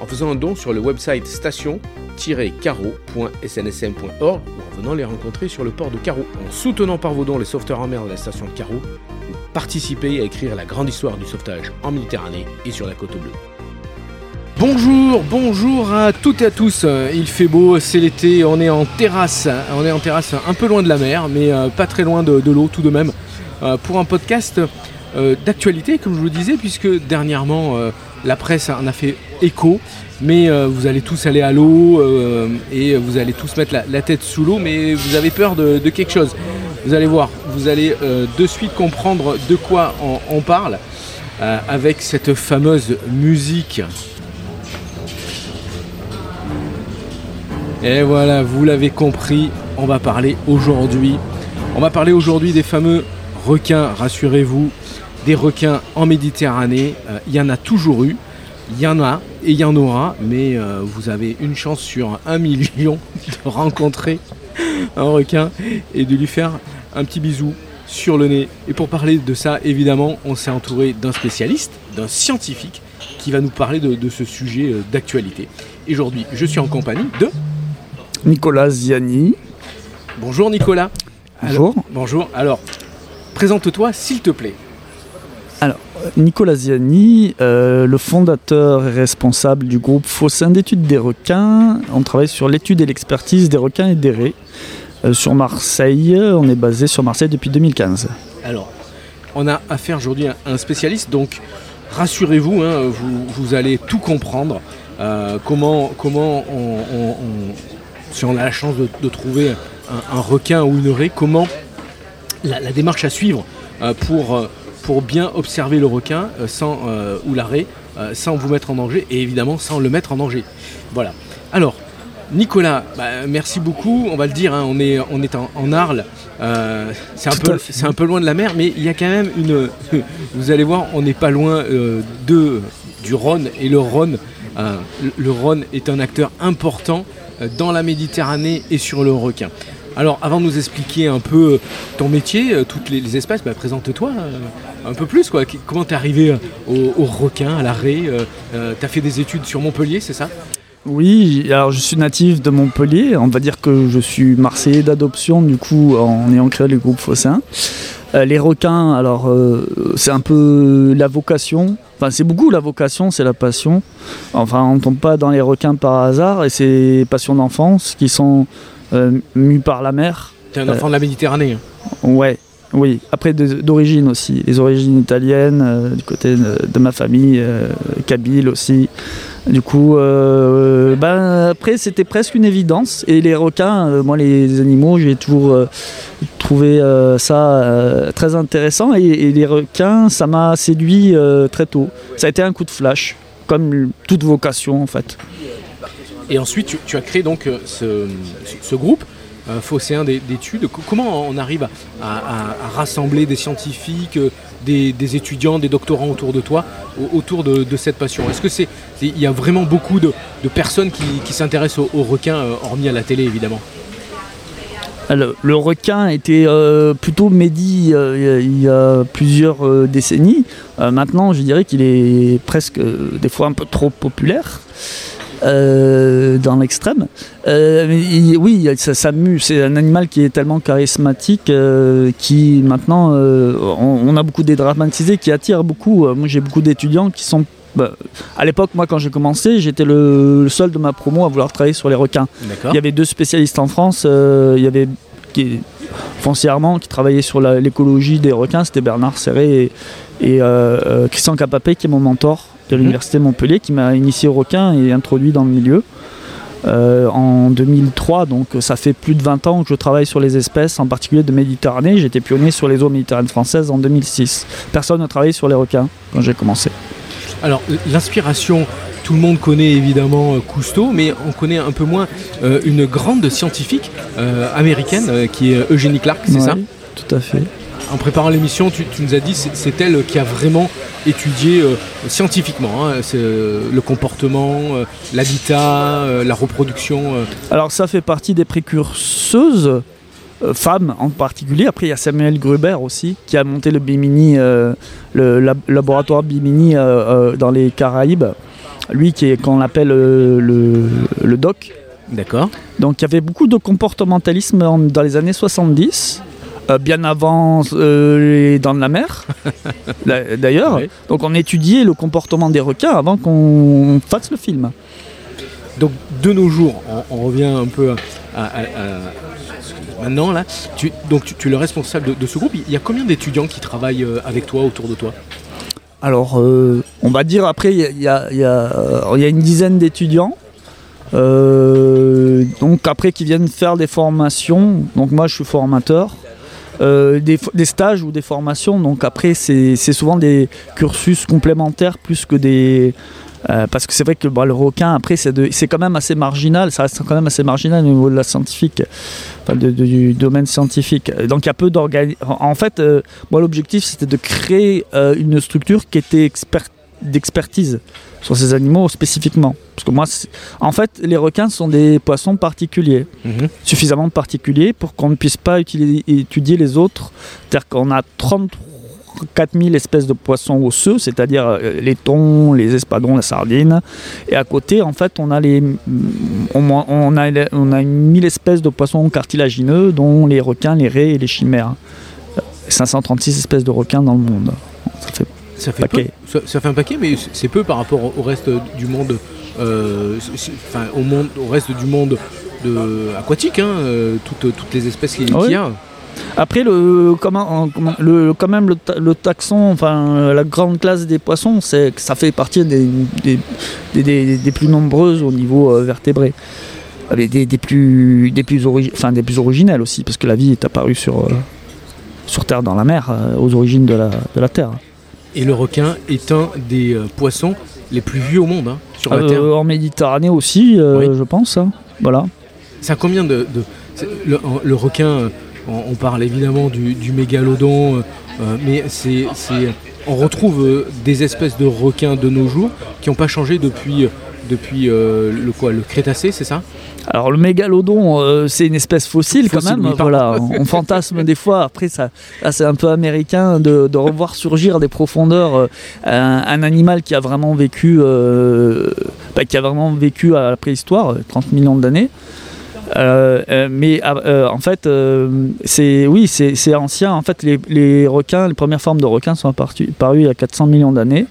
en faisant un don sur le website station-carreau.snsm.org ou en venant les rencontrer sur le port de Carreau. En soutenant par vos dons les sauveteurs en mer de la station de Carreau, vous participez à écrire la grande histoire du sauvetage en Méditerranée et sur la côte bleue. Bonjour, bonjour à toutes et à tous. Il fait beau, c'est l'été, on est en terrasse, on est en terrasse un peu loin de la mer, mais euh, pas très loin de, de l'eau tout de même, euh, pour un podcast euh, d'actualité, comme je vous le disais, puisque dernièrement la presse en a fait mais vous allez tous aller à l'eau et vous allez tous mettre la, tête sous l'eau, mais vous avez peur de, quelque chose. Vous allez voir, vous allez de suite comprendre de quoi on, parle avec cette fameuse musique Et voilà, vous l'avez compris, on va parler aujourd'hui. On va parler aujourd'hui des fameux requins, rassurez-vous, des requins en Méditerranée. Euh, il y en a toujours eu, il y en a et il y en aura, mais euh, vous avez une chance sur un million de rencontrer un requin et de lui faire un petit bisou sur le nez. Et pour parler de ça, évidemment, on s'est entouré d'un spécialiste, d'un scientifique, qui va nous parler de, de ce sujet euh, d'actualité. Aujourd'hui, je suis en compagnie de... Nicolas Ziani. Bonjour Nicolas. Bonjour. Alors, bonjour. Alors, présente-toi s'il te plaît. Nicolas Ziani, euh, le fondateur et responsable du groupe Fossin d'études des requins. On travaille sur l'étude et l'expertise des requins et des raies. Euh, sur Marseille, on est basé sur Marseille depuis 2015. Alors, on a affaire aujourd'hui à un spécialiste, donc rassurez-vous, hein, vous, allez tout comprendre. Euh, comment comment on, si on a la chance de, trouver un, requin ou une raie, comment la, démarche à suivre pour, pour bien observer le requin euh, sans, ou la raie sans vous mettre en danger et évidemment sans le mettre en danger. Voilà. Alors, Nicolas, bah, merci beaucoup. On va le dire, hein, on est, on est en, en Arles. Euh, c'est un, peu, un peu loin de la mer, mais il y a quand même une. Vous allez voir, on n'est pas loin euh, de, du Rhône. Et le Rhône, euh, le Rhône est un acteur important dans la Méditerranée et sur le requin. Alors, avant de nous expliquer un peu ton métier, toutes les, espèces, bah, présente-toi euh, un peu plus. Quoi. Comment t'es arrivé au, au, requin, à la raie euh, T'as fait des études sur Montpellier, c'est ça? Oui, alors je suis natif de Montpellier. On va dire que je suis marseillais d'adoption, du coup, en ayant créé le groupe Fossin. Euh, les requins, alors euh, c'est un peu la vocation. Enfin, c'est beaucoup la vocation, c'est la passion. Enfin, on ne tombe pas dans les requins par hasard et c'est passions d'enfance qui sont euh, mues par la mer. T'es un enfant de la Méditerranée. Hein. Ouais, oui, après d'origine aussi, les origines italiennes, euh, du côté de, de ma famille, euh, kabyle aussi. Du coup, euh, ben, après c'était presque une évidence. Et les requins, euh, moi les animaux, j'ai toujours euh, trouvé ça très intéressant. Et, et, les requins, ça m'a séduit très tôt. Ça a été un coup de flash, comme toute vocation en fait. Et ensuite, tu, as créé donc ce, ce groupe euh, phocéen d'études. Comment on arrive à, rassembler des scientifiques, des, des, étudiants, des doctorants autour de toi, autour de, cette passion? Est-ce que c'est il y a vraiment beaucoup de, personnes qui, s'intéressent aux, aux requins, euh, hormis à la télé évidemment? Alors, le requin était euh, plutôt médit euh, il y a plusieurs euh, décennies. maintenant, je dirais qu'il est presque des fois un peu trop populaire. Euh, dans l'extrême. Euh, oui, ça s'amuse. C'est un animal qui est tellement charismatique euh, qui maintenant, euh, on, on, a beaucoup dédramatisé, qui attire beaucoup. moi, j'ai beaucoup d'étudiants qui sont. Bah, à l'époque, moi, quand j'ai commencé, j'étais le, le, seul de ma promo à vouloir travailler sur les requins. Il y avait deux spécialistes en France. il y avait qui, foncièrement, qui travaillait sur l'écologie des requins, c'était Bernard Serré et, Christian Capapé, qui est mon mentor de l'Université Montpellier, qui m'a initié au requin et introduit dans le milieu. Euh, en 2003, donc ça fait plus de 20 ans que je travaille sur les espèces, en particulier de Méditerranée. J'étais pionnier sur les eaux méditerranéennes françaises en 2006. Personne n'a travaillé sur les requins quand j'ai commencé. Alors l'inspiration, tout le monde connaît évidemment euh, Cousteau, mais on connaît un peu moins euh, une grande scientifique américaine qui est Eugénie Clark, c'est ça? Tout à fait en préparant l'émission, tu, nous as dit que c'est elle qui a vraiment étudié euh, scientifiquement hein, euh, le comportement, euh, l'habitat, la reproduction. Alors ça fait partie des précurseuses femmes en particulier. Après, il y a Samuel Gruber aussi, qui a monté le Bimini, le laboratoire Bimini dans les Caraïbes. Lui, qui est qu'on appelle le, le, DOC. D'accord. Donc, il y avait beaucoup de comportementalisme dans les années 70. Euh, bien avant euh, les dents de la mer, d'ailleurs. Donc on étudiait le comportement des requins avant qu'on fasse le film. Donc de nos jours, on, revient un peu à, maintenant là. Tu, donc tu, es le responsable de, ce groupe. Il y a combien d'étudiants qui travaillent euh, avec toi autour de toi? Alors on va dire après il y a, une dizaine d'étudiants. donc après qui viennent faire des formations. Donc moi je suis formateur. Euh, des, stages ou des formations. Donc après, c'est souvent des cursus complémentaires plus que des... Euh, parce que c'est vrai que bah, le requin, après, c'est quand même assez marginal, ça reste quand même assez marginal au niveau de la scientifique, du domaine scientifique. Donc il y a peu d'organismes. En fait, euh, moi, l'objectif, c'était de créer une structure qui était experte d'expertise sur ces animaux spécifiquement. Parce que moi, en fait, les requins sont des poissons particuliers, mhm. suffisamment particuliers pour qu'on ne puisse pas étudier les autres. C'est-à-dire qu'on a 34 000 espèces de poissons osseux, c'est-à-dire euh, les thons, les espadons, la sardine. Et à côté, en fait, on a, les, on, a, on a 1000 espèces de poissons cartilagineux, dont les requins, les raies et les chimères. 536 euh, espèces de requins dans le monde. Ça fait ça fait, Peu, ça, fait un paquet, mais c'est peu par rapport au reste du monde, euh, enfin au monde, au reste du monde de, aquatique, hein, euh, toutes, toutes, les espèces qu'il y a. Après, le, comment, le, quand même, le, taxon, enfin, la grande classe des poissons, c'est ça fait partie des, des, des, plus nombreuses au niveau euh, vertébré. Des, des, plus, des, plus enfin, des plus originelles aussi, parce que la vie est apparue sur, sur Terre, dans la mer, aux origines de la, de la Terre. Et le requin est un des euh, poissons les plus vieux au monde hein, sur la euh, Terre. En Méditerranée aussi, euh, je pense. Hein. Voilà. C'est combien de. le, requin, on, parle évidemment du, mégalodon, mais c'est, on retrouve des espèces de requins de nos jours qui n'ont pas changé depuis depuis euh, le quoi le Crétacé, c'est ça? Alors le mégalodon, euh, c'est une espèce fossile, quand même. voilà, on, fantasme des fois. Après, ça, c'est un peu américain de, revoir surgir des profondeurs euh, un, animal qui a vraiment vécu, bah, qui a vraiment vécu à la préhistoire, 30 millions d'années. mais en fait, c'est oui, c'est ancien. En fait, les, les, requins, les premières formes de requins sont apparues il y a 400 millions d'années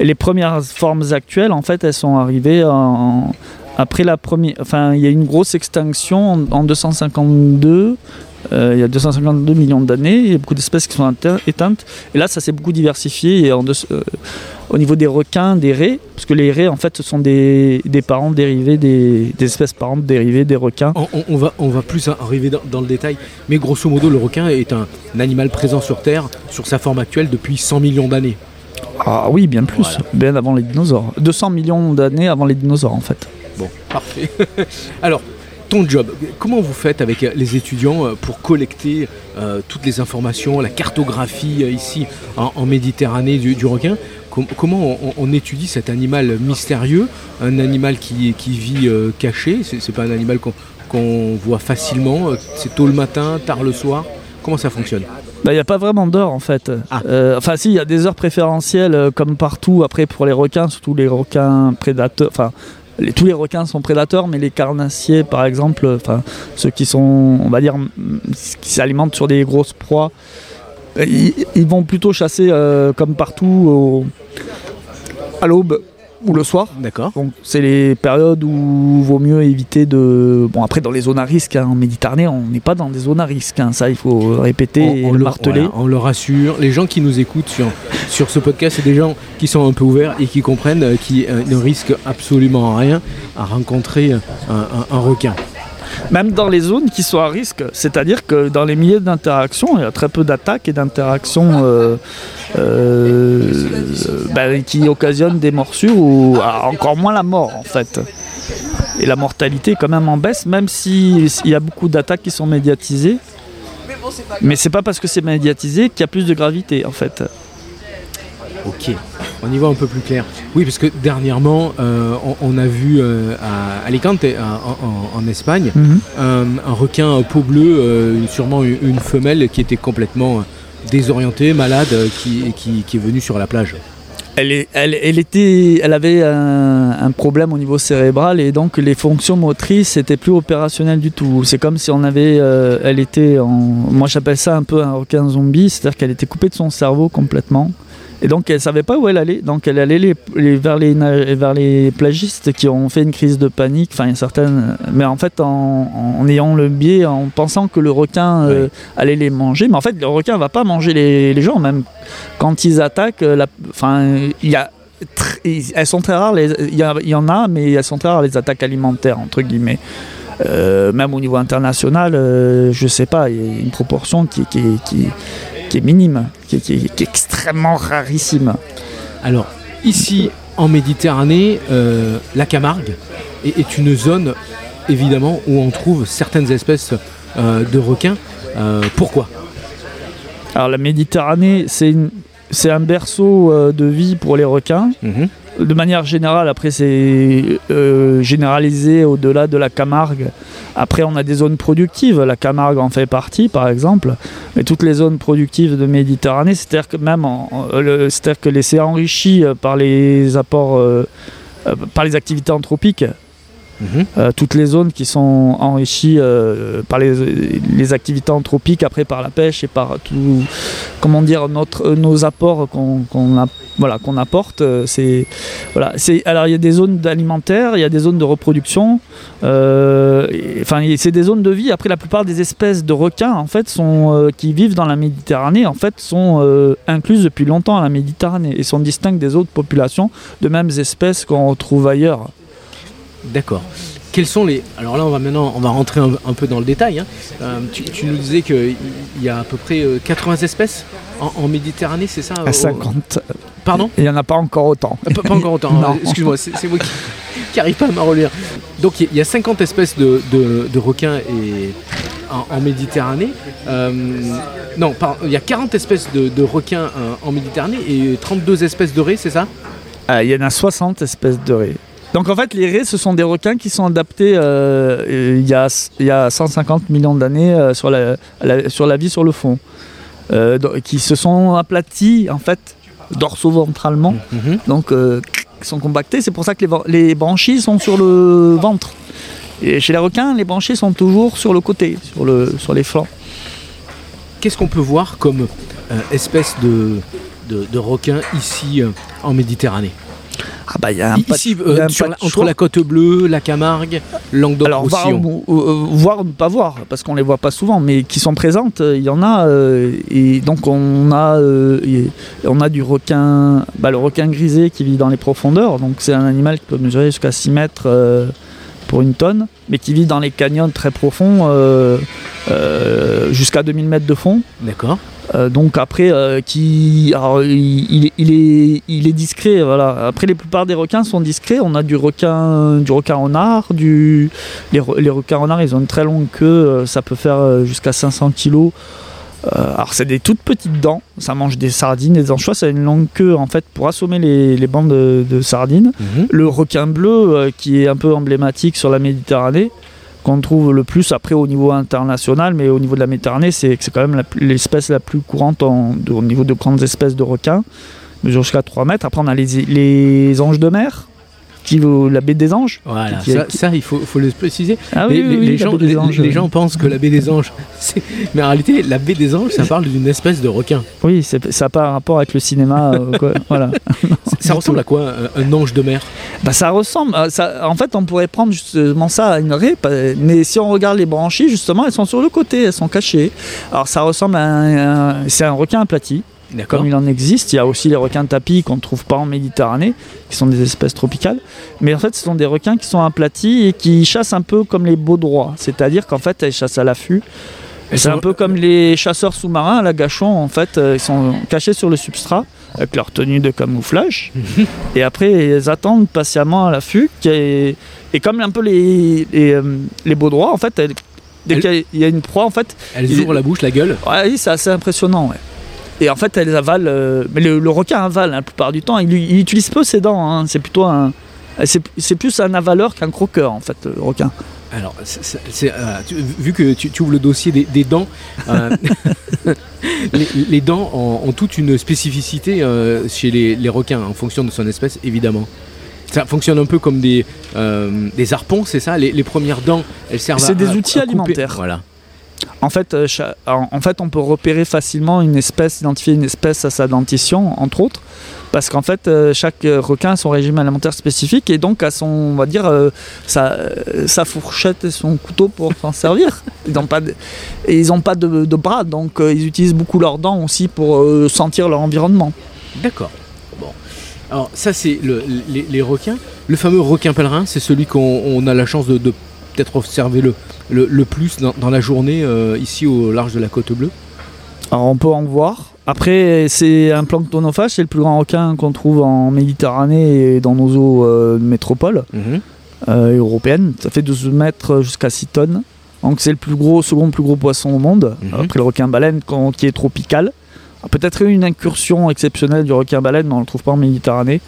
les premières formes actuelles, en fait, elles sont arrivées après la première. Enfin, il y a une grosse extinction en, 252. Euh, il y a 252 millions d'années, il y a beaucoup d'espèces qui sont éteintes. Et là, ça s'est beaucoup diversifié. Et euh, au niveau des requins, des raies, parce que les raies, en fait, ce sont des, parents dérivés, des, espèces parentes dérivées des requins. On, va, on va plus arriver dans, le détail, mais grosso modo, le requin est un animal présent sur Terre, sur sa forme actuelle, depuis 100 millions d'années. Ah oui, bien plus, bien avant les dinosaures. 200 millions d'années avant les dinosaures en fait. Bon, parfait. Alors, ton job, comment vous faites avec les étudiants euh, pour collecter euh, toutes les informations, la cartographie euh, ici en, Méditerranée du, requin? Comment on, étudie cet animal mystérieux, un animal qui, vit caché? C'est pas un animal qu'on voit facilement, c'est tôt le matin, tard le soir? Comment ça fonctionne? Il bah, n'y a pas vraiment d'heure en fait. Ah. Euh, enfin, si, il y a des heures préférentielles euh, comme partout. Après, pour les requins, surtout les requins prédateurs. Enfin, tous les requins sont prédateurs, mais les carnassiers, par exemple, ceux qui sont, on va dire, qui s'alimentent sur des grosses proies, ils, vont plutôt chasser euh, comme partout à l'aube ou le soir. D'accord. Donc c'est les périodes où vaut mieux éviter de. Bon après dans les zones à risque hein, en Méditerranée, on n'est pas dans des zones à risque. hein, ça il faut répéter et on, le le- marteler. voilà, on le rassure. Les gens qui nous écoutent sur, sur ce podcast, c'est des gens qui sont un peu ouverts et qui comprennent euh, qui euh, ne risquent absolument rien à rencontrer un, un- un requin. Même dans les zones qui sont à risque, c'est-à-dire que dans les milieux d'interaction, il y a très peu d'attaques et d'interactions euh, euh, ben, qui occasionnent des morsures ou ah, encore moins la mort en fait. Et la mortalité est quand même en baisse, même s'il y a beaucoup d'attaques qui sont médiatisées. Mais c'est pas parce que c'est médiatisé qu'il y a plus de gravité en fait. Ok, on y voit un peu plus clair. Oui, parce que dernièrement, euh, on, on a vu euh, à Alicante, à- en, en- en Espagne, un, un requin peau bleue, euh, sûrement une, une femelle qui était complètement euh, désorientée, malade, euh, qui, qui- qui est venue sur la plage. Elle, est- elle, elle était, elle avait un, un problème au niveau cérébral et donc les fonctions motrices n'étaient plus opérationnelles du tout. C'est comme si on avait, euh, elle était en, moi j'appelle ça un peu un requin zombie, c'est-à-dire qu'elle était coupée de son cerveau complètement. Et donc elle savait pas où elle allait, donc elle allait les- les- vers, les, na- vers les plagistes qui ont fait une crise de panique, enfin certaines, mais en fait en, en ayant le biais, en pensant que le requin euh, allait les manger, mais en fait le requin va pas manger les, les gens, même quand ils attaquent, euh, la- enfin, il y a elles sont très rares, il y, en a, mais elles sont très rares les attaques alimentaires, entre guillemets. Euh, même au niveau international, euh, je sais pas, il y a une proportion qui, qui, qui, qui est minime, qui, qui- qui est extrêmement rarissime. Alors, ici, en Méditerranée, euh, la Camargue est, est une zone, évidemment, où on trouve certaines espèces euh, de requins. Euh, pourquoi? Alors la Méditerranée, c'est un berceau de vie pour les requins. Mhm. De manière générale, après c'est euh, généralisé au-delà de la Camargue. Après, on a des zones productives. La Camargue en fait partie, par exemple. Mais toutes les zones productives de Méditerranée, c'est-à-dire que même, c'est-à-dire que les- enrichi euh, par les apports, euh, par les activités anthropiques. Mhm. Euh, toutes les zones qui sont enrichies euh, par les, activités anthropiques, après par la pêche et par tout, comment dire, notre, euh, nos apports qu'on voilà, apporte. c'est, voilà, alors il y a des zones alimentaires, il y a des zones de reproduction, c'est des zones de vie. Après la plupart des espèces de requins en fait sont, qui vivent dans la Méditerranée en fait sont incluses depuis longtemps à la Méditerranée et sont distinctes des autres populations de mêmes espèces qu'on retrouve ailleurs. D'accord. Quels sont les. Alors là, on va maintenant on va rentrer un, un peu dans le détail. hein. Euh, tu, tu nous disais qu'il y a à peu près euh, 80 espèces en, en Méditerranée, c'est ça À au- 50. Pardon Il n'y en a pas encore autant. Euh, pas, pas encore autant. Euh, Excuse-moi, c'est moi qui, qui arrive pas à m'en relire. Donc il y a- il y, a 50 espèces de, de- de requins et, en, en Méditerranée. Euh, non, pardon, il y a 40 espèces de, de requins euh, en Méditerranée et 32 espèces de raies, c'est ça? Ah, Il y en a 60 espèces de raies. Donc en fait, les raies, ce sont des requins qui sont adaptés euh, il, y a, il y a 150 millions d'années euh, sur, la, la- sur la vie sur le fond. Euh, qui se sont aplatis en fait dorso-ventralement, Mhm. donc qui sont compactés. C'est pour ça que les, branchies sont sur le ventre. Et chez les requins, les branchies sont toujours sur le côté, sur, le, sur les flancs. Qu'est-ce qu'on peut voir comme espèce de, de, de requins ici en Méditerranée? Ah bah il y a un pas- Ici, il y a euh, un sur pas la- entre la côte bleue, la Camargue, Alors, voir, Languedoc-Roussillon. ou, euh, voir ou ne pas voir, parce qu'on les voit pas souvent, mais qui sont présentes, euh, il y en a. euh, et donc, on a, on a du requin, bah, le requin grisé qui vit dans les profondeurs. Donc, c'est un animal qui peut mesurer jusqu'à 6 mètres pour une tonne, mais qui vit dans les canyons très profonds, euh, euh, jusqu'à 2000 mètres de fond. D'accord. Euh, donc après, euh, qui, alors, il, est, il est discret. Voilà. Après, les plupart des requins sont discrets. On a du requin, du requin renard, du, les, les requins renards, ils ont une très longue queue. euh, Ça peut faire jusqu'à 500 kilos. Euh, alors c'est des toutes petites dents. Ça mange des sardines, des anchois. Ça a une longue queue en fait pour assommer les, les bandes de, de sardines. Mhm. Le requin bleu, qui est un peu emblématique sur la Méditerranée, qu'on trouve le plus après au niveau international, mais au niveau de la Méditerranée, c'est quand même l'espèce la plus courante au niveau de grandes espèces de requins, mesure jusqu'à 3 mètres. Après, on a les anges de mer, qui vaut la baie des Anges. Voilà, Qui- ça, qui- ça, il faut, faut le préciser. Ah les, oui, oui, les- gens, baie des les- Anges, les oui. gens pensent que la baie des anges, mais en réalité, la baie des anges, ça parle d'une espèce de requin. Oui, ça n'a pas un rapport avec le cinéma. euh, quoi. Voilà. Ça ressemble à quoi un, un ange de mer? Bah, ça ressemble. à- Ça, en fait, on pourrait prendre justement ça à une raie, mais si on regarde les branchies, justement, elles sont sur le côté, elles sont cachées. Alors, ça ressemble à un. un- c'est un requin aplati. Comme il en existe. Il y a aussi les requins tapis qu'on ne trouve pas en Méditerranée, qui sont des espèces tropicales. Mais en fait, ce sont des requins qui sont aplatis et qui chassent un peu comme les baudrois. C'est-à-dire qu'en fait, elles chassent à l'affût. C'est un peu comme les chasseurs sous-marins à la gachon, en fait, euh, ils sont cachés sur le substrat avec leur tenue de camouflage. et après, ils attendent patiemment à l'affût. Et comme un peu les, les, euh, les baudrois, en fait, elles- dès qu'il y a- une proie, en fait, Elles il- ouvrent la bouche, la gueule. ouais, oui, c'est assez impressionnant. ouais. Et en fait, elles avalent. euh, mais le, le requin avale hein, la plupart du temps. Il, il utilise peu ses dents. hein. C'est plutôt un. C'est plus un avaleur qu'un croqueur, en fait, le requin. Alors, euh, tu- vu que tu, tu ouvres le dossier des, des dents, euh, les, les dents ont, ont toute une spécificité euh, chez les, les requins en fonction de son espèce, évidemment. Ça fonctionne un peu comme des, des harpons, c'est ça? Les, les premières dents, elles servent à C'est des outils à alimentaires. Voilà. En fait, euh, en fait, on peut repérer facilement une espèce, identifier une espèce à sa dentition, entre autres, parce qu'en fait, euh, chaque euh, requin a son régime alimentaire spécifique et donc a son, on va dire, sa, fourchette et son couteau pour s'en servir. Ils n'ont pas, de, ils n'ont pas de, bras, donc ils utilisent beaucoup leurs dents aussi pour sentir leur environnement. D'accord. Bon. Alors, ça, c'est le- les, requins. Le fameux requin pèlerin, c'est celui qu'on on a la chance de, de peut-être observer le, le, le plus dans, dans la journée euh, ici au large de la côte bleue. Alors on peut en voir. Après, c'est un planctonophage, c'est le plus grand requin qu'on trouve en Méditerranée et dans nos eaux euh, de métropole. euh, européenne. Ça fait 12 mètres jusqu'à 6 tonnes. Donc c'est le plus gros, second plus gros poisson au monde, Mhm. après le requin-baleine qu'on- qui est tropical. Peut-être une incursion exceptionnelle du requin-baleine, mais on ne le trouve pas en Méditerranée.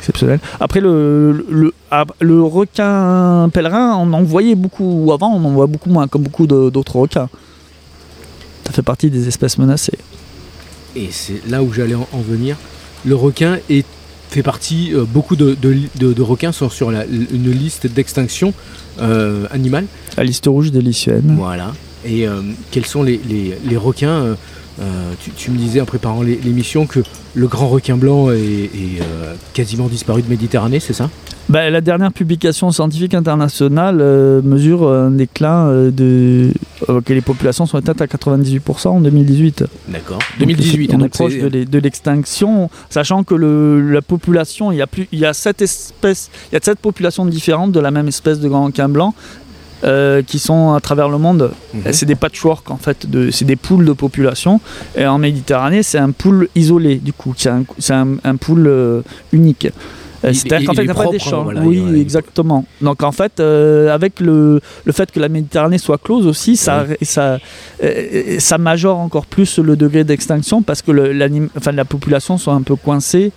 Exceptionnel. Après le, le, ah, le requin pèlerin, on en voyait beaucoup avant, on en voit beaucoup moins, comme beaucoup d'autres requins. Ça fait partie des espèces menacées. Et c'est là où j'allais en, en venir. Le requin est, fait partie, euh, beaucoup de, de, de- de requins sont sur la- une liste d'extinction euh, animale. La liste rouge des Lycéennes. Voilà. Et euh, quels sont les, les- les requins euh, tu, tu me disais en préparant l'é- l'émission que le grand requin blanc est, est, euh, quasiment disparu de Méditerranée, c'est ça? Bah, la dernière publication scientifique internationale euh, mesure un déclin de que les populations sont éteintes à 98% en 2018. D'accord. Donc, 2018. on est proche de l'e- de l'extinction, sachant que le- la population, il y a plus, il y a sept espèces, il y a sept populations différentes de la même espèce de grand requin blanc. Euh, qui sont à travers le monde. Mhm. C'est des patchwork en fait, de, c'est des poules de population. Et en Méditerranée, c'est un pool isolé du coup, c'est un, c'est un, un pool euh, unique. Euh, C'est-à-dire qu'en fait, il n'y a pas d'échange. voilà, oui, exactement. Donc en fait, euh, avec le, le fait que la Méditerranée soit close aussi, ça, ça, euh, ça majore encore plus le degré d'extinction parce que le- enfin, la population soit un peu coincée.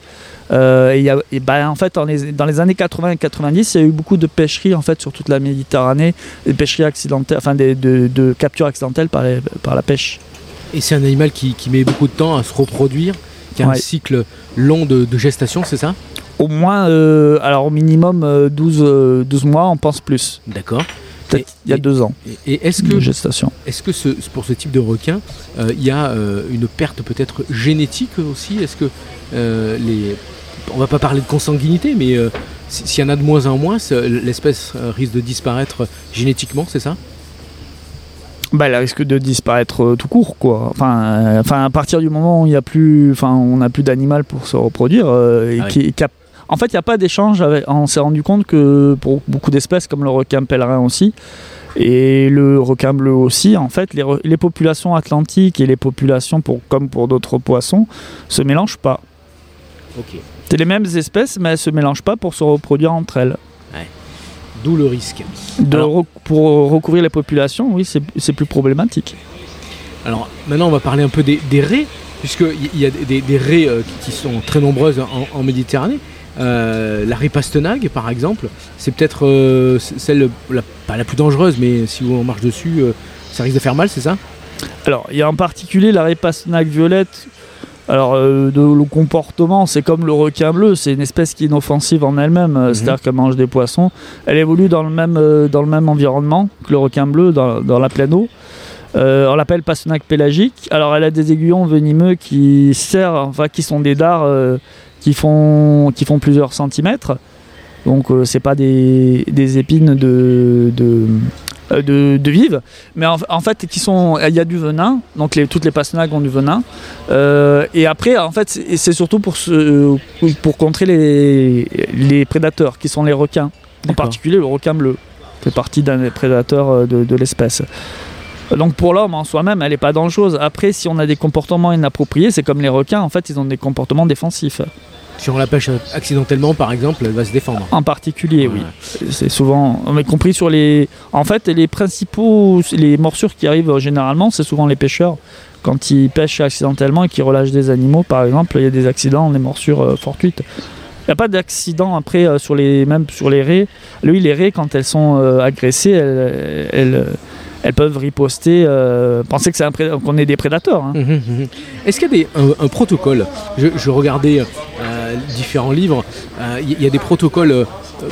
Euh, et y a- et ben, en fait, dans les, dans les années 80 et 90, il y a eu beaucoup de pêcheries en fait, sur toute la Méditerranée, des pêcheries accidentelles, enfin des, de, de captures accidentelles par, les- par la pêche. Et c'est un animal qui, qui met beaucoup de temps à se reproduire, qui a un cycle long de, de gestation, c'est ça? Au moins, euh, alors au minimum euh, 12, euh, 12 mois, on pense plus. D'accord. Peut-être il y a et- deux ans Et, et est-ce que, gestation. est que ce, pour ce type de requin, euh, il y a euh, une perte peut-être génétique aussi? Est-ce que euh, les. On va pas parler de consanguinité, mais euh, si- s'il y en a de moins en moins, l'espèce euh, risque de disparaître génétiquement, c'est ça? Bah, elle risque de disparaître euh, tout court, quoi. Enfin, euh, enfin, à partir du moment où il y a plus, enfin, on n'a plus d'animal pour se reproduire, euh, et Ah qui- qui a- en fait, il n'y a pas d'échange. avec- On s'est rendu compte que pour beaucoup d'espèces, comme le requin pèlerin aussi, et le requin bleu aussi, en fait, les, populations atlantiques et les populations, pour, comme pour d'autres poissons, se mélangent pas. C'est les mêmes espèces, mais elles se mélangent pas pour se reproduire entre elles. D'où le risque. De Alors- re- pour recouvrir les populations, oui, c'est plus problématique. Alors maintenant, on va parler un peu des, des raies, puisqu'il y a des, raies euh, qui- qui sont très nombreuses en, en Méditerranée. Euh, la raie pastenague, par exemple, c'est peut-être euh, celle, la- pas la plus dangereuse, mais si on marche dessus, euh, ça risque de faire mal, c'est ça? Alors, il y a en particulier la raie pastenague violette Alors, de, le comportement, c'est comme le requin bleu, c'est une espèce qui est inoffensive en elle-même, euh, c'est-à-dire qu'elle mange des poissons. Elle évolue dans le même, dans le même environnement que le requin bleu, dans, dans la pleine eau. Euh, on l'appelle passenac pélagique. Alors, elle a des aiguillons venimeux qui servent, enfin, qui sont des dards euh, qui, font, qui font plusieurs centimètres. Donc, euh, c'est pas des, des épines de, de, euh, de, de vive, mais en, en fait, qui sont, il y a du venin. Donc, les, toutes les passenacs ont du venin. Euh, et après, en fait, c'est surtout pour, se, pour contrer les, les prédateurs, qui sont les requins. En particulier le requin bleu, fait partie d'un des prédateurs euh, de, de l'espèce. Donc pour l'homme en soi-même, elle n'est pas dangereuse. Après, si on a des comportements inappropriés, c'est comme les requins, en fait, ils ont des comportements défensifs. Si on la pêche accidentellement, par exemple, elle va se défendre. En particulier, oui. Ouais. C'est souvent, y compris sur les. En fait, les principaux, les morsures qui arrivent généralement, c'est souvent les pêcheurs. Quand ils pêchent accidentellement et qu'ils relâchent des animaux, par exemple, il y a des accidents, des morsures euh, fortuites. Il n'y a pas d'accident après euh, sur les, même sur les raies. Lui, les raies, quand elles sont euh, agressées, elles, elles, elles peuvent riposter, euh, penser que c'est qu'on est des prédateurs. hein. Mhm, mhm. Est-ce qu'il y a des- un, un protocole? Je, je regardais euh, différents livres. euh, Il y, y a des protocoles euh,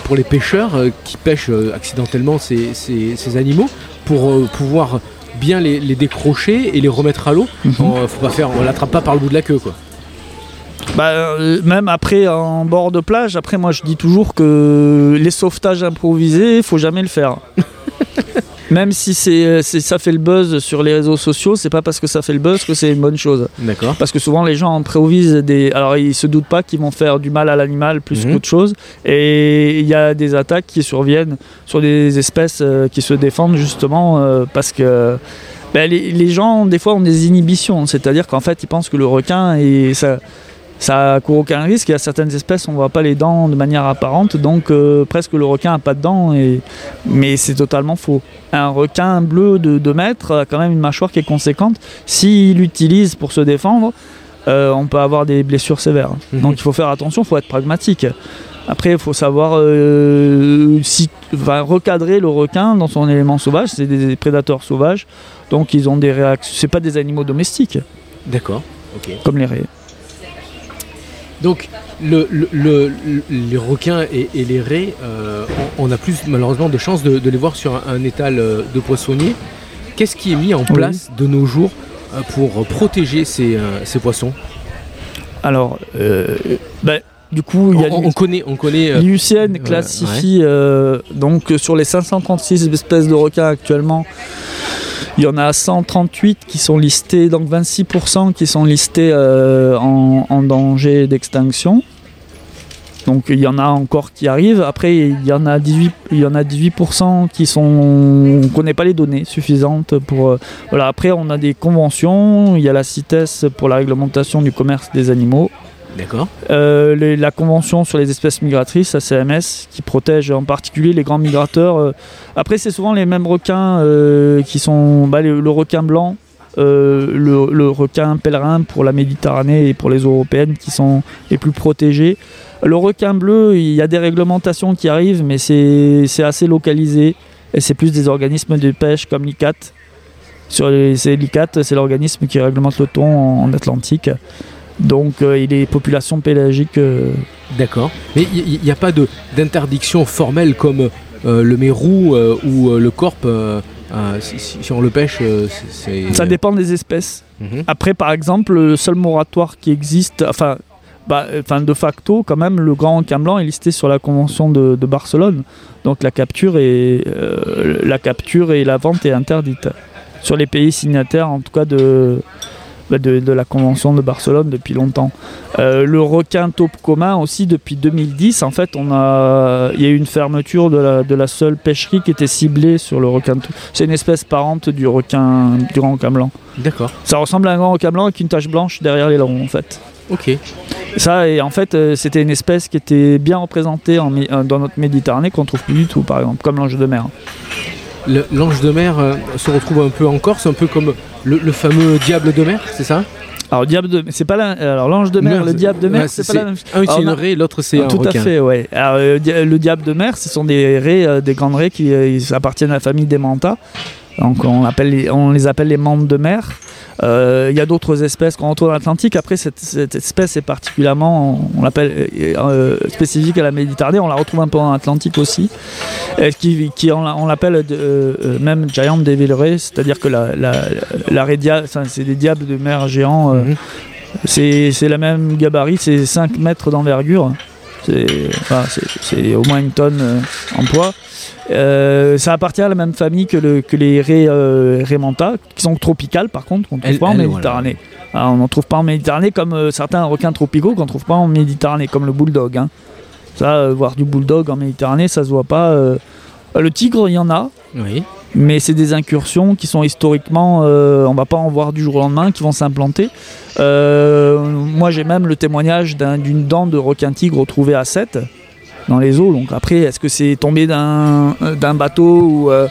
pour les pêcheurs euh, qui pêchent euh, accidentellement ces, ces- ces animaux pour euh, pouvoir bien les, les décrocher et les remettre à l'eau? Mhm. On, faut pas faire, on l'attrape pas par le bout de la queue, quoi. Bah, euh, même après en bord de plage, après moi je dis toujours que les sauvetages improvisés, il faut jamais le faire. Même si c'est, c'est- ça fait le buzz sur les réseaux sociaux, c'est pas parce que ça fait le buzz que c'est une bonne chose. D'accord. Parce que souvent les gens improvisent des. Alors ils se doutent pas qu'ils vont faire du mal à l'animal plus Mhm. qu'autre chose. Et il y a des attaques qui surviennent sur des espèces euh, qui se défendent justement euh, parce que. ben, les, les gens, des fois, ont des inhibitions. C'est-à-dire qu'en fait, ils pensent que le requin, et ça, ça court aucun risque. Il y a certaines espèces, on voit pas les dents de manière apparente. Donc, euh, presque le requin a pas de dents. Et... Mais c'est totalement faux. Un requin bleu de 2 mètres a quand même une mâchoire qui est conséquente. S'il l'utilise pour se défendre, euh, on peut avoir des blessures sévères. Mhm. Donc, il faut faire attention, il faut être pragmatique. Après, il faut savoir euh, si, enfin, recadrer le requin dans son élément sauvage. C'est des prédateurs sauvages, donc ils ont des réactions. C'est pas des animaux domestiques D'accord. Ok. comme les raies. Donc, le, le- le- le- les requins et, et les raies, euh, on, on a plus malheureusement de chances de, de les voir sur un, un étal euh, de poissonnier. Qu'est-ce qui est mis en place de nos jours euh, pour protéger ces, ces poissons? Alors, euh, ben, du coup, il y a on, on connaît, on connaît. ouais, classifie euh, donc sur les 536 espèces de requins actuellement, il y en a 138 qui sont listés, donc 26% qui sont listés euh, en, danger d'extinction. Donc il y en a encore qui arrivent. Après il y en a 18, il y en a 18% qui sont, on connaît pas les données suffisantes pour. euh. Après on a des conventions. Il y a la CITES pour la réglementation du commerce des animaux. D'accord. Euh, la convention sur les espèces migratrices, la CMS, qui protège en particulier les grands migrateurs. euh. Après, c'est souvent les mêmes requins euh, qui sont bah, le, requin blanc, le, requin pèlerin pour la Méditerranée et pour les européennes qui sont les plus protégés. Le requin bleu, il y a des réglementations qui arrivent, mais c'est assez localisé. Et c'est plus des organismes de pêche comme l'ICAT. C'est l'ICAT, c'est l'organisme qui réglemente le thon en Atlantique. Donc, euh, et les populations pélagiques. euh, D'accord. Mais il n'y a pas de- d'interdiction formelle comme euh, le mérou ou le euh, si, si- si on le pêche, c'est. ça dépend des espèces. Mhm. Après, par exemple, le seul moratoire qui existe, enfin, bah, enfin, de facto, quand même, le grand requin blanc est listé sur la convention de, de Barcelone. Donc la capture et euh, la capture et la vente est interdite sur les pays signataires, en tout cas de de, de la convention de Barcelone depuis longtemps. Euh, le requin taupe commun aussi depuis 2010, en fait, on a, il y a eu une fermeture de la, de la seule pêcherie qui était ciblée sur le requin taupe. C'est une espèce parente du requin, du grand requin blanc. D'accord. Ça ressemble à un grand requin blanc avec une tache blanche derrière les longs en fait. Ok. Ça, et en fait, euh, c'était une espèce qui était bien représentée en euh, dans notre Méditerranée qu'on trouve plus du tout, par exemple, comme l'ange de mer. L'ange de mer euh, se retrouve un peu en Corse, un peu comme le, le fameux diable de mer, c'est ça? Alors, diable de, c'est pas la, alors l'ange de mer, Merde, le diable de mer, ouais, c'est pas la même chose. Un c'est une raie, l'autre c'est un Tout requin. à fait, ouais. Alors, euh, le diable de mer, ce sont des raies, euh, des grandes raies qui euh, appartiennent à la famille des mantas. Donc on, appelle on les appelle les membres de mer. Euh, il y a d'autres espèces qu'on retrouve dans l'Atlantique. Après, cette, espèce est particulièrement, on l'appelle euh, spécifique à la Méditerranée. On la retrouve un peu en Atlantique aussi. qui, qui, on, l'appelle euh, même giant devil ray, c'est-à-dire que la, la, c'est des diables de mer géants. Mhm. C'est la même gabarit, c'est 5 mètres d'envergure. C'est au moins une tonne en poids. Euh, ça appartient à la même famille que, les ré, euh, qui sont tropicales par contre, qu'on ne trouve pas en Méditerranée. Ah, on n'en trouve pas en Méditerranée comme euh, certains requins tropicaux qu'on ne trouve pas en Méditerranée, comme le bulldog. Hein. Ça, voir du bulldog en Méditerranée, ça se voit pas. le tigre, il y en a. Oui. Mais c'est des incursions qui sont historiquement, on va pas en voir du jour au lendemain, qui vont s'implanter. moi, j'ai même le témoignage d'une dent de requin tigre retrouvée à 7 dans les eaux. Donc après, est-ce que c'est tombé d'un bateau ou, euh,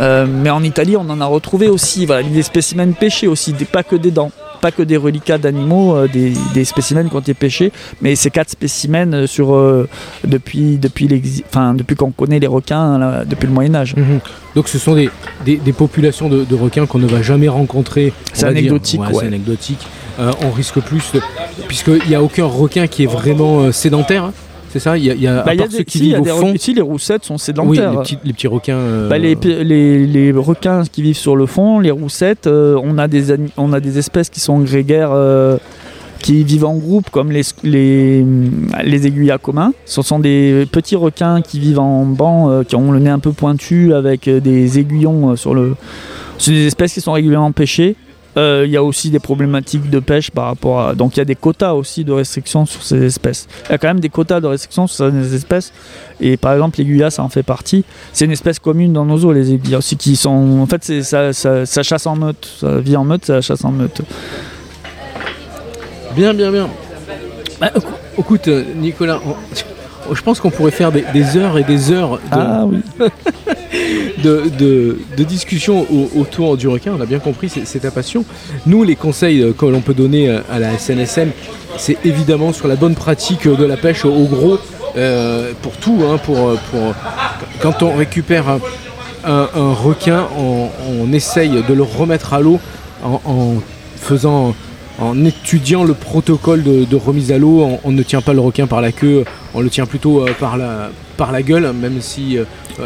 euh, Mais en Italie, on en a retrouvé aussi. Des spécimens pêchés aussi, pas que des dents pas que des reliquats d'animaux, euh, des, spécimens qui ont été pêchés, mais ces quatre spécimens sur, depuis, depuis, depuis qu'on connaît les requins, depuis le Moyen Âge. Mhm. Donc ce sont des, des, populations de, requins qu'on ne va jamais rencontrer. C'est anecdotique. C'est anecdotique. on risque plus, puisqu'il n'y a aucun requin qui est vraiment sédentaire. C'est ça Il y a, bah, ceux qui vivent au fond. Ici, les roussettes sont sédentaires. Oui, les, petits, requins. Euh, bah, les, les, requins qui vivent sur le fond, les roussettes, euh, on, a des, on a des espèces qui sont grégaires, euh, qui vivent en groupe, comme les, les, les aiguilles à commun. Ce sont des petits requins qui vivent en banc, qui ont le nez un peu pointu, avec des aiguillons sur le. C'est des espèces qui sont régulièrement pêchées. Euh, il y a aussi des problématiques de pêche par rapport à. Donc il y a des quotas aussi de restrictions sur ces espèces. Il y a quand même des quotas de restrictions sur ces espèces. Et par exemple, l'aiguilla, ça en fait partie. C'est une espèce commune dans nos eaux, les aiguillas aussi, qui sont. En fait, ça, ça, ça, chasse en meute. Ça vit en meute, ça chasse en meute. Bien, bien, bien. Bah, écoute, Nicolas, je pense qu'on pourrait faire des, heures et des heures de, ah, oui. de, discussion autour du requin. On a bien compris, c'est ta passion. Nous, les conseils euh, que l'on peut donner euh, à la SNSM, c'est évidemment sur la bonne pratique de la pêche au gros, euh, pour tout. Hein, pour, pour, quand on récupère un, requin, on, essaye de le remettre à l'eau en, faisant en étudiant le protocole de, remise à l'eau, on, ne tient pas le requin par la queue, on le tient plutôt par la, par la gueule, même si euh,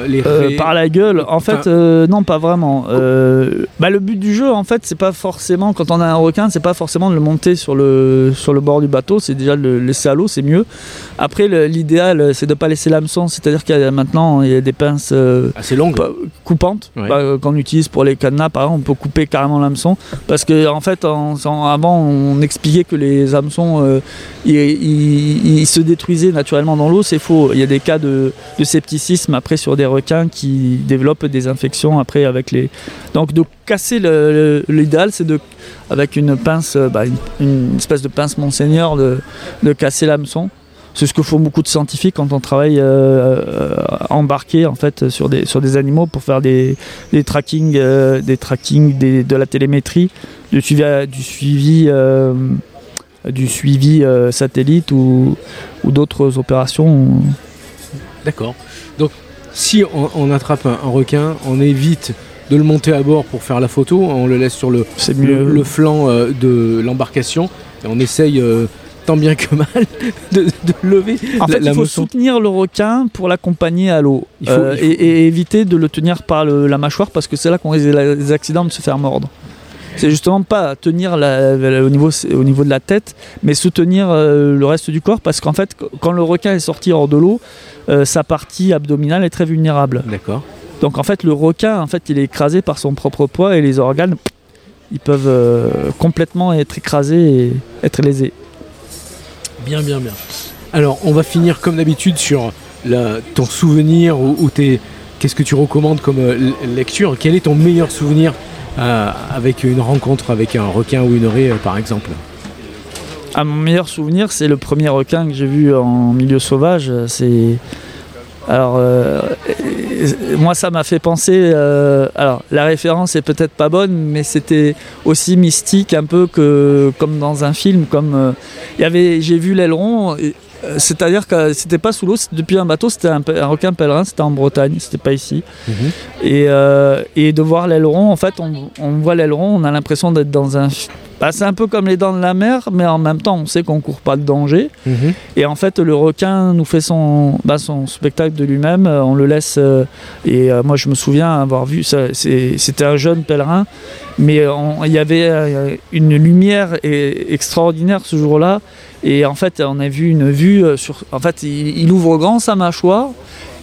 les euh, Par la gueule, en fait, euh, non, pas vraiment. bah, le but du jeu, en fait, c'est pas forcément, quand on a un requin, c'est pas forcément de le monter sur le, sur le bord du bateau, c'est déjà de le laisser à l'eau, c'est mieux. Après, l'idéal, c'est de pas laisser l'hameçon, c'est-à-dire qu'il y a maintenant, il y a des pinces assez longues, coupantes, bah, qu'on utilise pour les cadenas, par exemple, on peut couper carrément l'hameçon, parce que en fait, avant, on expliquait que les hameçons, ils, se détruisaient naturellement dans l'eau, c'est faux. Il y a des cas de de, scepticisme après sur des requins qui développent des infections après avec les. Donc de casser l'idéal, c'est de avec une pince, bah, une, espèce de pince Monseigneur, de, casser l'hameçon. C'est ce que font beaucoup de scientifiques quand on travaille euh, euh, embarqué en fait sur des, sur des animaux pour faire des, des tracking, euh, des tracking de la télémétrie, du suivi, du suivi, satellite ou d'autres opérations. D'accord. Donc, si on, attrape un, requin, on évite de le monter à bord pour faire la photo, on le laisse sur le, le, flanc euh, de l'embarcation et on essaye euh, tant bien que mal de, lever en fait, il faut soutenir le requin pour l'accompagner à l'eau euh, et, éviter de le tenir par la mâchoire parce que c'est là qu'on risque les accidents de se faire mordre. C'est justement pas tenir au, niveau, au niveau de la tête, mais soutenir le reste du corps parce qu'en fait, quand le requin est sorti hors de l'eau, euh, sa partie abdominale est très vulnérable. D'accord. Donc en fait, le requin, en fait, il est écrasé par son propre poids et les organes, ils peuvent euh, complètement être écrasés et être lésés. Bien, bien, bien. Alors, on va finir comme d'habitude sur ton souvenir ou, qu'est-ce que tu recommandes comme euh, lecture? Quel est ton meilleur souvenir avec une rencontre avec un requin ou une raie, par exemple ah, mon meilleur souvenir, c'est le premier requin que j'ai vu en milieu sauvage. C'est alors, euh, moi, ça m'a fait penser. alors, la référence est peut-être pas bonne, mais c'était aussi mystique, un peu que comme dans un film. Comme il y avait, j'ai vu l'aileron. C'est-à-dire que c'était pas sous l'eau, depuis un bateau, c'était un, requin pèlerin, c'était en Bretagne, c'était pas ici. Mhm. et, et, de voir l'aileron, en fait, on, on voit l'aileron, on a l'impression d'être dans un bah, c'est un peu comme les dents de la mer, mais en même temps, on sait qu'on court pas de danger. Mhm. Et en fait, le requin nous fait son, bah, son spectacle de lui-même. Euh, on le laisse. Euh, et euh, moi, je me souviens avoir vu. C'était un jeune pèlerin, mais il y avait une lumière extraordinaire ce jour-là. Et en fait, on a vu une vue sur. En fait, il, ouvre grand sa mâchoire.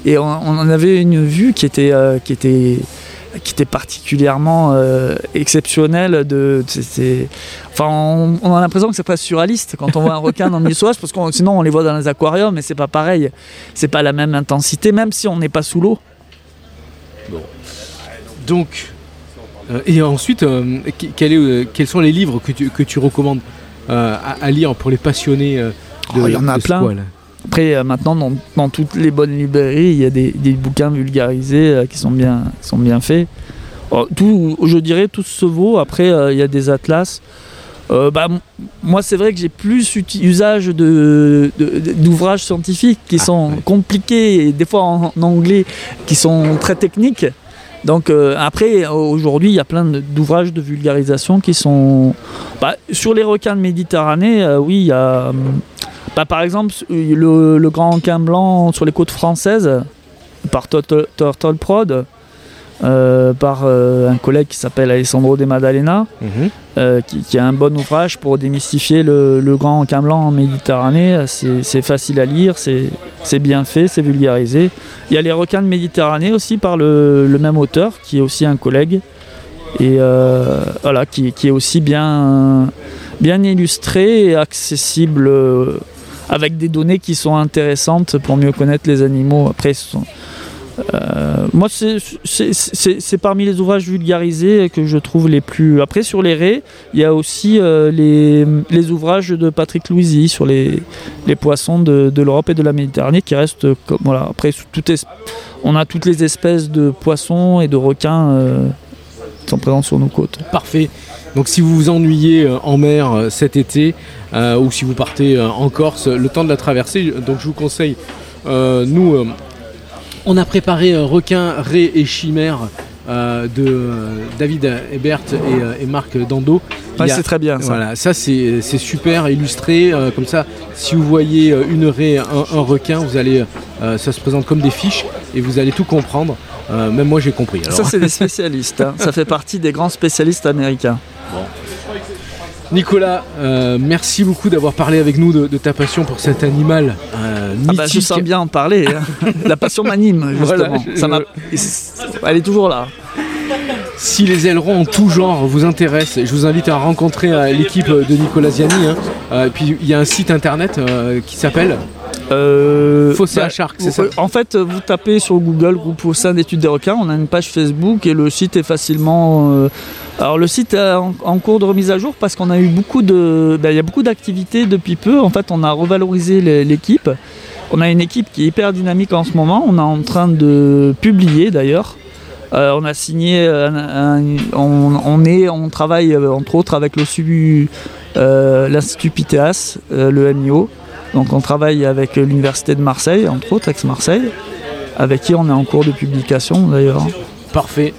Et on, avait une vue qui était, qui était qui était particulièrement euh, exceptionnel. De, enfin, on, a l'impression que c'est presque surréaliste quand on voit un requin dans le sauvage, parce que sinon on les voit dans les aquariums, mais c'est pas pareil. C'est pas la même intensité, même si on n'est pas sous l'eau. Donc, euh, et ensuite, euh, quels sont les livres que tu, que tu recommandes? À, lire pour les passionnés de, oh, Il y en a plein. Après, euh, maintenant, dans, toutes les bonnes librairies, il y a des, bouquins vulgarisés euh, qui, sont bien, sont bien faits. tout, je dirais tout se vaut. Après, euh, il y a des atlas. Bah, moi, c'est vrai que j'ai plus usage d'ouvrages de, scientifiques qui ah, sont compliqués, et des fois en, anglais, qui sont très techniques. Donc après, aujourd'hui, il y a plein d'ouvrages de vulgarisation qui sont... Bah, sur les requins de Méditerranée, oui, il y a... Bah, par exemple, le, grand requin blanc sur les côtes françaises, par Turtle Prod, euh, par euh, un collègue qui s'appelle Alessandro De Maddalena, mhm. euh, qui, a un bon ouvrage pour démystifier le, grand requin blanc en Méditerranée. C'est facile à lire, c'est bien fait, c'est vulgarisé. Il y a les requins de Méditerranée aussi par le, même auteur, qui est aussi un collègue, et voilà, qui, qui, est aussi bien, bien illustré et accessible avec des données qui sont intéressantes pour mieux connaître les animaux. Après, euh, moi, c'est parmi les ouvrages vulgarisés que je trouve les plus. Après, sur les raies, il y a aussi euh, les, les, ouvrages de Patrick Louisy sur les, les poissons de, de l'Europe et de la Méditerranée qui restent comme. Voilà. Après, on a toutes les espèces de poissons et de requins euh, qui sont présents sur nos côtes. Parfait. Donc si vous vous ennuyez en mer cet été ou si vous partez en Corse, le temps de la traversée, donc je vous conseille, nous, on a préparé requin, ré et chimère de David Ebert et, Marc Dando. c'est très bien. Ça. Voilà, ça c'est super illustré. comme ça, si vous voyez une raie, un, un requin, vous allez, ça se présente comme des fiches et vous allez tout comprendre. même moi j'ai compris. Ça c'est des spécialistes. Hein. ça fait partie des grands spécialistes américains. Nicolas, euh, merci beaucoup d'avoir parlé avec nous de, ta passion pour cet animal euh, ah bah, je sens bien en parler. Hein. La passion m'anime, justement. Elle est toujours là. Si les ailerons en tout genre vous intéressent, je vous invite à rencontrer euh, l'équipe de Nicolas Ziani. Hein. et puis il y a un site internet qui s'appelle euh, Fossé à bah, c'est ça En fait, vous tapez sur Google groupe Fossin d'études des requins, on a une page Facebook et le site est facilement. Euh, alors le site est en, cours de remise à jour parce qu'on a eu beaucoup de. Ben, il y a beaucoup d'activités depuis peu. En fait, on a revalorisé l'équipe. On a une équipe qui est hyper dynamique en ce moment. On est en train de publier d'ailleurs. Euh, on a signé, on, est, on travaille euh, entre autres avec le l'Institut Pitéas, le MIO, donc on travaille avec l'Université de Marseille, entre autres, ex-Marseille, avec qui on est en cours de publication d'ailleurs. Parfait.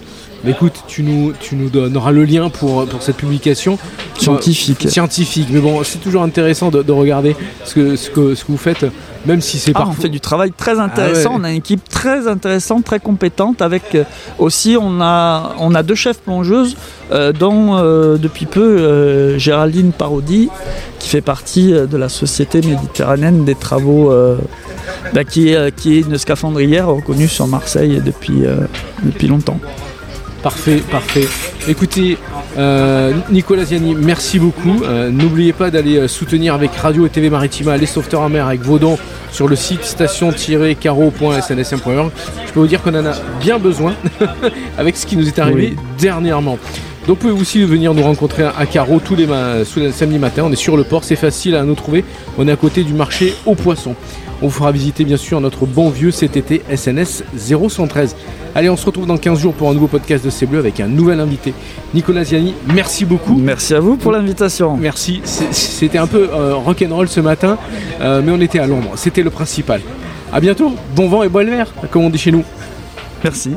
Écoute, tu nous, tu nous donneras le lien pour, pour cette publication. Scientifique. scientifique. Mais bon, c'est toujours intéressant de, regarder ce que, ce, que, ce que vous faites, même si c'est ah, On fait du travail très intéressant. Ah on a une équipe très intéressante, très compétente. Avec euh, aussi, on a, on a deux chefs plongeuses, euh, dont euh, depuis peu Géraldine Parodi, qui fait partie de la Société méditerranéenne des travaux, bah, qui, est, qui est une scaphandrière reconnue sur Marseille depuis, depuis longtemps. Parfait, parfait. Écoutez, euh, Nicolas Ziani, merci beaucoup. Euh, n'oubliez pas d'aller euh, soutenir avec Radio et TV Maritima les sauveteurs en mer avec vos dons sur le site station-caro.snsm.org. Je peux vous dire qu'on en a bien besoin avec ce qui nous est arrivé dernièrement. Donc vous pouvez aussi venir nous rencontrer à Carreau tous les, ma- tous les samedis matins. On est sur le port, c'est facile à nous trouver. On est à côté du marché aux poissons. On vous fera visiter bien sûr notre bon vieux CTT SNS 0113. Allez, on se retrouve dans 15 jours pour un nouveau podcast de C'est Bleu avec un nouvel invité. Nicolas Ziani, merci beaucoup. Merci à vous pour l'invitation. Merci. C'était un peu euh, rock'n'roll ce matin, euh, mais on était à l'ombre. C'était le principal. À bientôt. Bon vent et bonne mer, comme on dit chez nous. Merci.